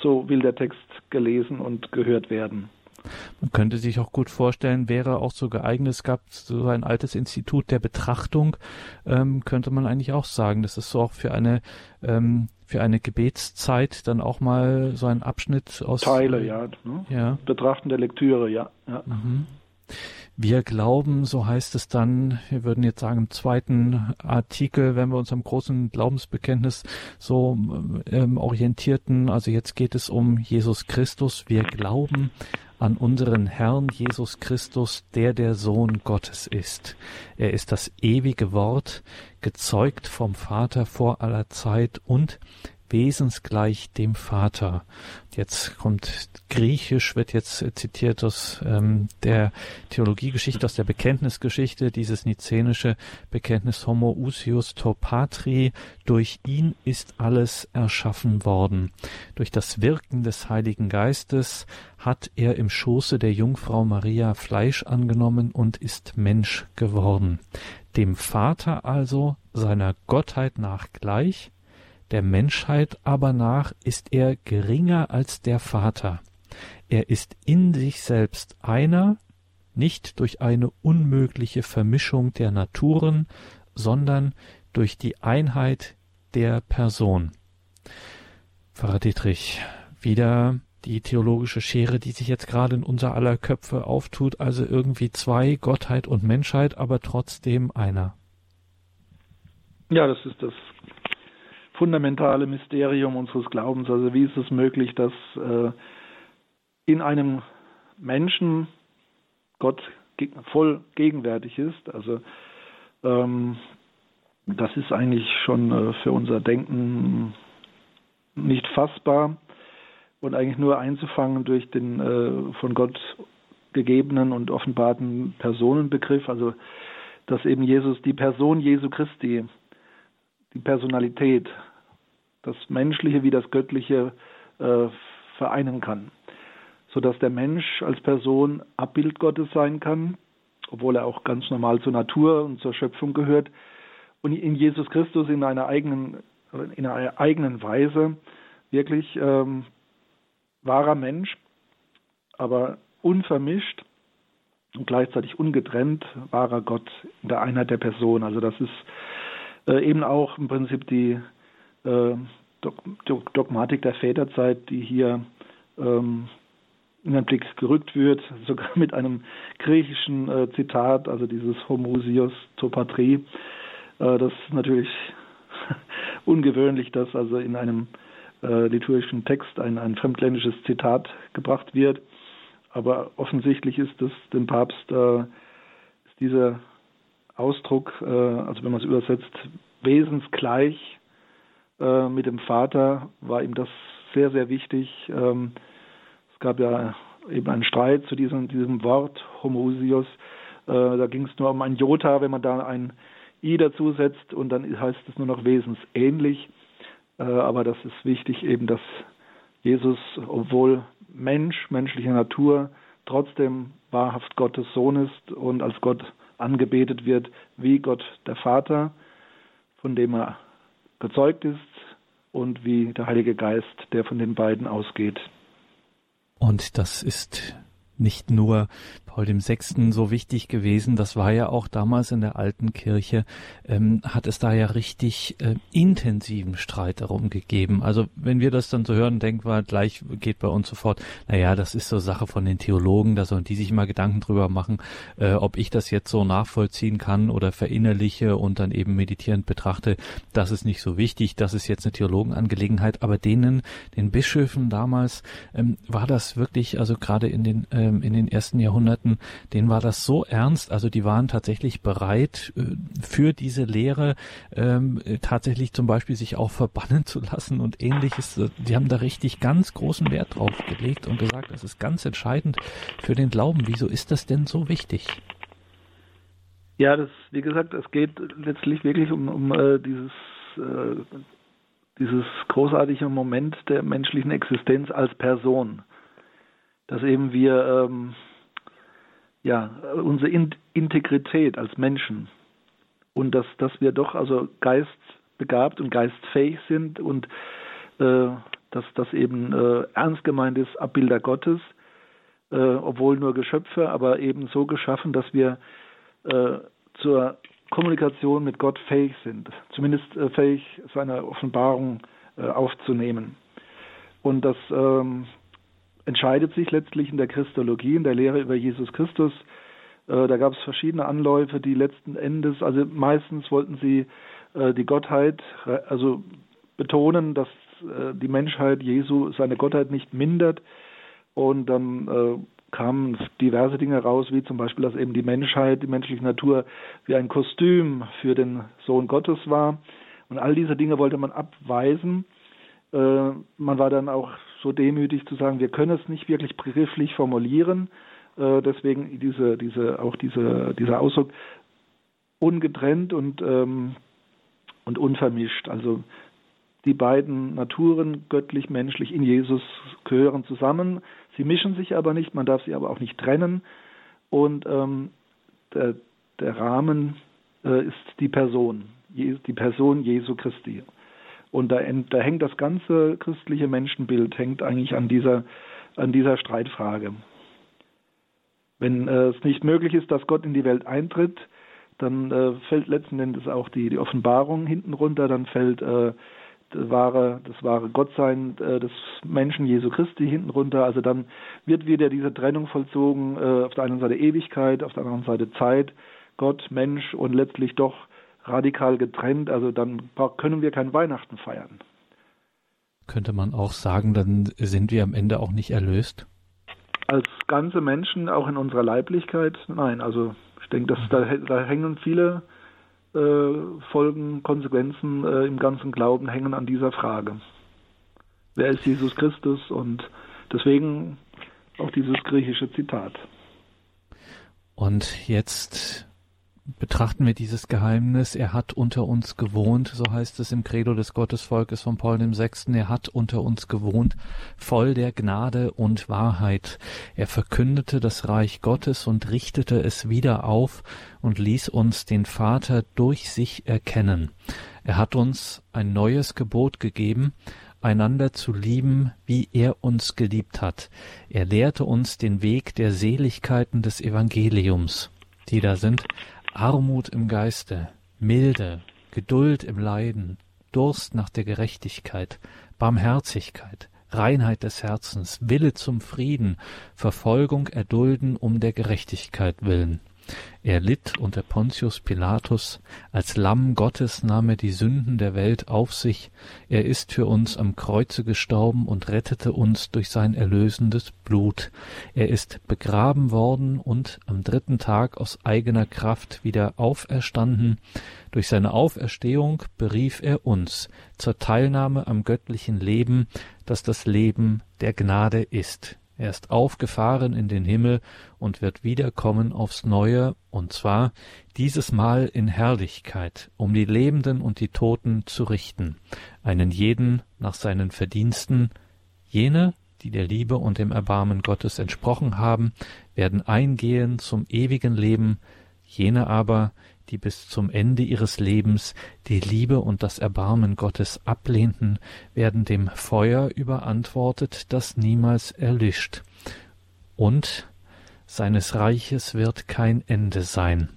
so will der Text gelesen und gehört werden.
Man könnte sich auch gut vorstellen, wäre auch so geeignet, es gab so ein altes Institut der Betrachtung, ähm, könnte man eigentlich auch sagen. Das ist so auch für eine ähm, für eine Gebetszeit dann auch mal so ein Abschnitt aus
Teile, ja, ne? ja. Betrachten der Lektüre, ja. ja.
Mhm. Wir glauben, so heißt es dann, wir würden jetzt sagen im zweiten Artikel, wenn wir uns am großen Glaubensbekenntnis so ähm, orientierten, also jetzt geht es um Jesus Christus, wir glauben an unseren Herrn Jesus Christus, der der Sohn Gottes ist. Er ist das ewige Wort, gezeugt vom Vater vor aller Zeit und wesensgleich dem Vater. Jetzt kommt Griechisch, wird jetzt zitiert aus ähm, der Theologiegeschichte, aus der Bekenntnisgeschichte, dieses nizenische Bekenntnis Homo usius to patri. Durch ihn ist alles erschaffen worden. Durch das Wirken des Heiligen Geistes hat er im Schoße der Jungfrau Maria Fleisch angenommen und ist Mensch geworden. Dem Vater also seiner Gottheit nach gleich, der Menschheit aber nach ist er geringer als der Vater. Er ist in sich selbst einer, nicht durch eine unmögliche Vermischung der Naturen, sondern durch die Einheit der Person. Pfarrer Dietrich, wieder die theologische Schere, die sich jetzt gerade in unser aller Köpfe auftut, also irgendwie zwei, Gottheit und Menschheit, aber trotzdem einer.
Ja, das ist das fundamentale Mysterium unseres Glaubens. Also wie ist es möglich, dass äh, in einem Menschen Gott voll gegenwärtig ist? Also ähm, das ist eigentlich schon äh, für unser Denken nicht fassbar und eigentlich nur einzufangen durch den äh, von Gott gegebenen und offenbarten Personenbegriff, also dass eben Jesus, die Person Jesu Christi, die Personalität das Menschliche wie das Göttliche äh, vereinen kann, sodass der Mensch als Person Abbild Gottes sein kann, obwohl er auch ganz normal zur Natur und zur Schöpfung gehört, und in Jesus Christus in einer eigenen, in einer eigenen Weise wirklich ähm, wahrer Mensch, aber unvermischt und gleichzeitig ungetrennt wahrer Gott in der Einheit der Person. Also das ist äh, eben auch im Prinzip die Dogmatik der Väterzeit, die hier ähm, in den Blick gerückt wird, sogar mit einem griechischen äh, Zitat, also dieses Homoousios to patri. Äh, das ist natürlich ungewöhnlich, dass also in einem äh, liturgischen Text ein, ein fremdländisches Zitat gebracht wird. Aber offensichtlich ist es dem Papst äh, ist dieser Ausdruck, äh, also wenn man es übersetzt, wesensgleich äh, mit dem Vater war ihm das sehr, sehr wichtig. Ähm, es gab ja eben einen Streit zu diesem, diesem Wort Homoousios. Äh, da ging es nur um ein Jota, wenn man da ein I dazusetzt und dann heißt es nur noch wesensähnlich. Äh, aber das ist wichtig eben, dass Jesus, obwohl Mensch, menschliche Natur, trotzdem wahrhaft Gottes Sohn ist und als Gott angebetet wird, wie Gott der Vater, von dem er gezeugt ist und wie der Heilige Geist, der von den beiden ausgeht.
Und das ist nicht nur Paul dem Sechsten so wichtig gewesen. Das war ja auch damals in der alten Kirche, ähm, hat es da ja richtig äh, intensiven Streit darum gegeben. Also wenn wir das dann so hören, denken wir, gleich geht bei uns sofort, naja, das ist so Sache von den Theologen, da sollen die sich mal Gedanken drüber machen, äh, ob ich das jetzt so nachvollziehen kann oder verinnerliche und dann eben meditierend betrachte. Das ist nicht so wichtig, das ist jetzt eine Theologenangelegenheit, aber denen, den Bischöfen damals, ähm, war das wirklich, also gerade in den, ähm, in den ersten Jahrhunderten, denen war das so ernst, also die waren tatsächlich bereit, äh, für diese Lehre ähm, tatsächlich zum Beispiel sich auch verbannen zu lassen und ähnliches. Die haben da richtig ganz großen Wert drauf gelegt und gesagt, das ist ganz entscheidend für den Glauben. Wieso ist das denn so wichtig?
Ja, das, wie gesagt, es geht letztlich wirklich um, um äh, dieses, äh, dieses großartige Moment der menschlichen Existenz als Person. Dass eben wir ähm, ja, unsere Integrität als Menschen und dass, dass wir doch also geistbegabt und geistfähig sind und äh, dass das eben äh, ernst gemeint ist, Abbilder Gottes, äh, obwohl nur Geschöpfe, aber eben so geschaffen, dass wir äh, zur Kommunikation mit Gott fähig sind, zumindest äh, fähig, seine Offenbarung äh, aufzunehmen. Und das ähm, entscheidet sich letztlich in der Christologie, in der Lehre über Jesus Christus. Äh, da gab es verschiedene Anläufe, die letzten Endes, also meistens wollten sie äh, die Gottheit, also betonen, dass äh, die Menschheit Jesu seine Gottheit nicht mindert. Und dann äh, kamen diverse Dinge raus, wie zum Beispiel, dass eben die Menschheit, die menschliche Natur wie ein Kostüm für den Sohn Gottes war. Und all diese Dinge wollte man abweisen. Äh, man war dann auch so demütig zu sagen, wir können es nicht wirklich begrifflich formulieren. Äh, deswegen diese, diese, auch diese, dieser Ausdruck ungetrennt und, ähm, und unvermischt. Also die beiden Naturen, göttlich, menschlich, in Jesus gehören zusammen. Sie mischen sich aber nicht, man darf sie aber auch nicht trennen. Und ähm, der, der Rahmen äh, ist die Person, die Person Jesu Christi. Und da, da hängt das ganze christliche Menschenbild hängt eigentlich an dieser, an dieser Streitfrage. Wenn äh, es nicht möglich ist, dass Gott in die Welt eintritt, dann äh, fällt letzten Endes auch die, die Offenbarung hinten runter, dann fällt äh, das wahre, das wahre Gottsein äh, des Menschen Jesu Christi hinten runter. Also dann wird wieder diese Trennung vollzogen, äh, auf der einen Seite Ewigkeit, auf der anderen Seite Zeit, Gott, Mensch und letztlich doch radikal getrennt. Also dann können wir kein Weihnachten feiern.
Könnte man auch sagen, dann sind wir am Ende auch nicht erlöst?
Als ganze Menschen, auch in unserer Leiblichkeit, nein. Also ich denke, dass da, da hängen viele äh, Folgen, Konsequenzen äh, im ganzen Glauben hängen an dieser Frage. Wer ist Jesus Christus? Und deswegen auch dieses griechische Zitat.
Und jetzt betrachten wir dieses Geheimnis. Er hat unter uns gewohnt, so heißt es im Credo des Gottesvolkes von Paul VI. Er hat unter uns gewohnt, voll der Gnade und Wahrheit. Er verkündete das Reich Gottes und richtete es wieder auf und ließ uns den Vater durch sich erkennen. Er hat uns ein neues Gebot gegeben, einander zu lieben, wie er uns geliebt hat. Er lehrte uns den Weg der Seligkeiten des Evangeliums, die da sind, Armut im Geiste, Milde, Geduld im Leiden, Durst nach der Gerechtigkeit, Barmherzigkeit, Reinheit des Herzens, Wille zum Frieden, Verfolgung erdulden um der Gerechtigkeit willen. Er litt unter Pontius Pilatus, als Lamm Gottes nahm er die Sünden der Welt auf sich, er ist für uns am Kreuze gestorben und rettete uns durch sein erlösendes Blut. Er ist begraben worden und am dritten Tag aus eigener Kraft wieder auferstanden. Durch seine Auferstehung berief er uns zur Teilnahme am göttlichen Leben, das das Leben der Gnade ist. Er ist aufgefahren in den Himmel und wird wiederkommen aufs Neue, und zwar dieses Mal in Herrlichkeit, um die Lebenden und die Toten zu richten, einen jeden nach seinen Verdiensten. Jene, die der Liebe und dem Erbarmen Gottes entsprochen haben, werden eingehen zum ewigen Leben, jene aber, die bis zum Ende ihres Lebens die Liebe und das Erbarmen Gottes ablehnten, werden dem Feuer überantwortet, das niemals erlischt. Und seines Reiches wird kein Ende sein.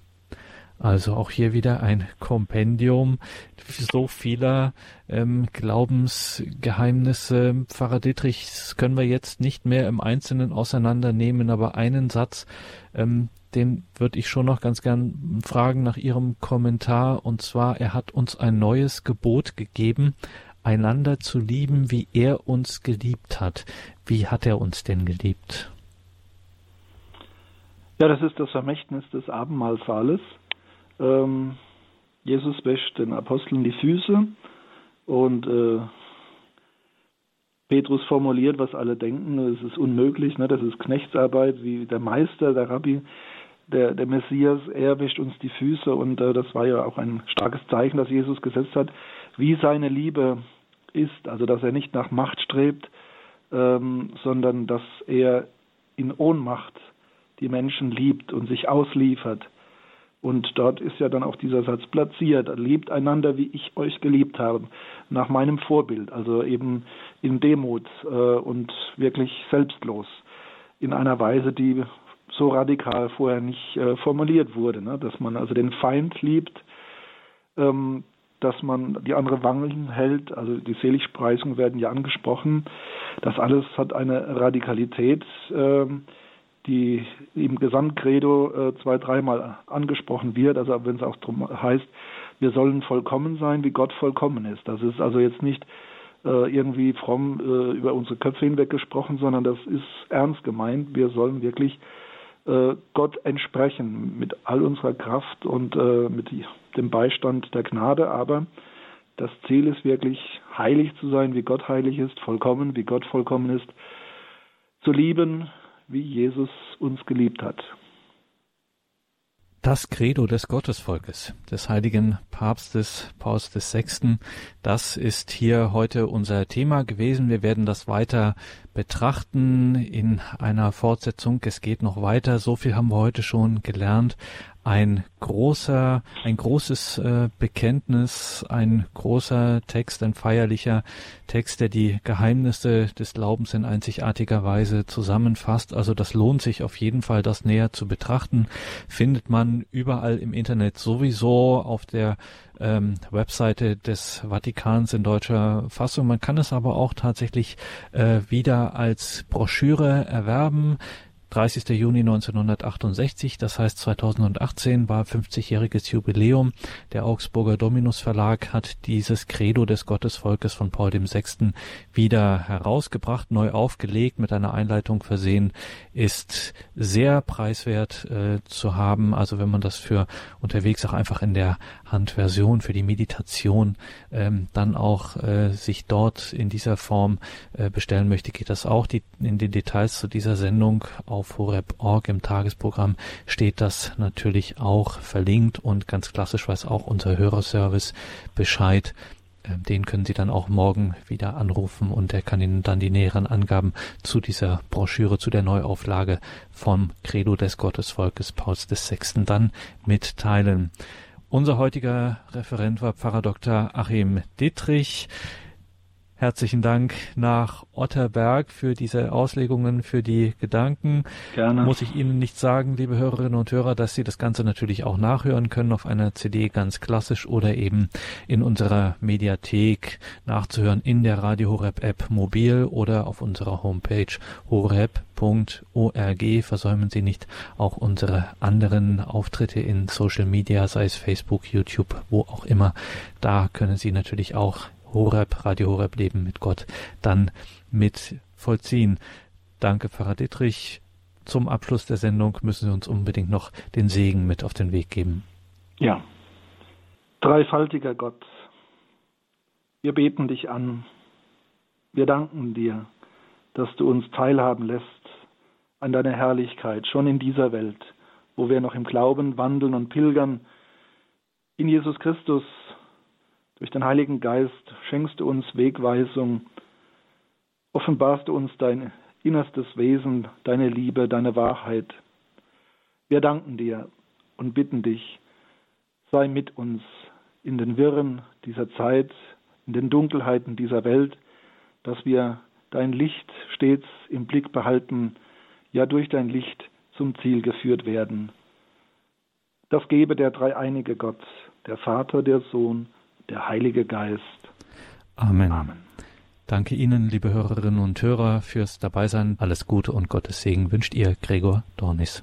Also auch hier wieder ein Kompendium so vieler ähm, Glaubensgeheimnisse. Pfarrer Dietrich, das können wir jetzt nicht mehr im Einzelnen auseinandernehmen, aber einen Satz, ähm, den würde ich schon noch ganz gern fragen nach Ihrem Kommentar. Und zwar, er hat uns ein neues Gebot gegeben, einander zu lieben, wie er uns geliebt hat. Wie hat er uns denn geliebt?
Ja, das ist das Vermächtnis des Abendmahlsales. Ähm, Jesus wäscht den Aposteln die Füße und äh, Petrus formuliert, was alle denken, es ist unmöglich, ne? das ist Knechtsarbeit, wie der Meister, der Rabbi der, der Messias, er wäscht uns die Füße und äh, das war ja auch ein starkes Zeichen, das Jesus gesetzt hat, wie seine Liebe ist, also dass er nicht nach Macht strebt, ähm, sondern dass er in Ohnmacht die Menschen liebt und sich ausliefert. Und dort ist ja dann auch dieser Satz platziert, liebt einander, wie ich euch geliebt habe, nach meinem Vorbild, also eben in Demut äh, und wirklich selbstlos. in einer Weise, die so radikal vorher nicht äh, formuliert wurde, ne? dass man also den Feind liebt, ähm, dass man die andere Wangen hält, also die Seligpreisungen werden ja angesprochen. Das alles hat eine Radikalität, äh, die im Gesamtcredo äh, zwei, dreimal angesprochen wird, also wenn es auch darum heißt, wir sollen vollkommen sein, wie Gott vollkommen ist. Das ist also jetzt nicht äh, irgendwie fromm äh, über unsere Köpfe hinweg gesprochen, sondern das ist ernst gemeint. Wir sollen wirklich äh, Gott entsprechen mit all unserer Kraft und äh, mit dem Beistand der Gnade, aber das Ziel ist wirklich heilig zu sein, wie Gott heilig ist, vollkommen, wie Gott vollkommen ist, zu lieben, wie Jesus uns geliebt hat.
Das Credo des Gottesvolkes, des heiligen Papstes Paus VI., das ist hier heute unser Thema gewesen. Wir werden das weiter betrachten in einer Fortsetzung. Es geht noch weiter. So viel haben wir heute schon gelernt ein großer, ein großes äh, Bekenntnis, ein großer Text, ein feierlicher Text, der die Geheimnisse des Glaubens in einzigartiger Weise zusammenfasst. Also das lohnt sich auf jeden Fall, das näher zu betrachten. Findet man überall im Internet sowieso auf der ähm, Webseite des Vatikans in deutscher Fassung. Man kann es aber auch tatsächlich äh, wieder als Broschüre erwerben. 30. Juni 1968, das heißt 2018 war 50-jähriges Jubiläum. Der Augsburger Dominus Verlag hat dieses Credo des Gottesvolkes von Paul VI. wieder herausgebracht, neu aufgelegt, mit einer Einleitung versehen, ist sehr preiswert äh, zu haben. Also wenn man das für unterwegs auch einfach in der Handversion für die Meditation ähm, dann auch äh, sich dort in dieser Form äh, bestellen möchte, geht das auch. Die, in den Details zu dieser Sendung auf horeb.org im Tagesprogramm steht das natürlich auch verlinkt und ganz klassisch weiß auch unser Hörerservice Bescheid. Ähm, den können Sie dann auch morgen wieder anrufen und er kann Ihnen dann die näheren Angaben zu dieser Broschüre, zu der Neuauflage vom Credo des Gottesvolkes Pauls VI. dann mitteilen. Unser heutiger Referent war Pfarrer Dr. Achim Dittrich. Herzlichen Dank nach Otterberg für diese Auslegungen, für die Gedanken. Gerne. Muss ich Ihnen nicht sagen, liebe Hörerinnen und Hörer, dass Sie das Ganze natürlich auch nachhören können auf einer CD ganz klassisch oder eben in unserer Mediathek nachzuhören in der Radio Horeb App mobil oder auf unserer Homepage horeb.org. Versäumen Sie nicht auch unsere anderen Auftritte in Social Media, sei es Facebook, YouTube, wo auch immer. Da können Sie natürlich auch Horeb, Radio Horeb Leben mit Gott dann mit vollziehen. Danke, Pfarrer Dietrich. Zum Abschluss der Sendung müssen Sie uns unbedingt noch den Segen mit auf den Weg geben.
Ja. Dreifaltiger Gott, wir beten dich an. Wir danken dir, dass du uns teilhaben lässt an deiner Herrlichkeit, schon in dieser Welt, wo wir noch im Glauben wandeln und pilgern. In Jesus Christus durch den Heiligen Geist schenkst du uns Wegweisung, offenbarst du uns dein innerstes Wesen, deine Liebe, deine Wahrheit. Wir danken dir und bitten dich, sei mit uns in den Wirren dieser Zeit, in den Dunkelheiten dieser Welt, dass wir dein Licht stets im Blick behalten, ja durch dein Licht zum Ziel geführt werden. Das gebe der dreieinige Gott, der Vater, der Sohn der Heilige Geist.
Amen. Amen. Danke Ihnen, liebe Hörerinnen und Hörer, fürs Dabeisein. Alles Gute und Gottes Segen wünscht Ihr Gregor Dornis.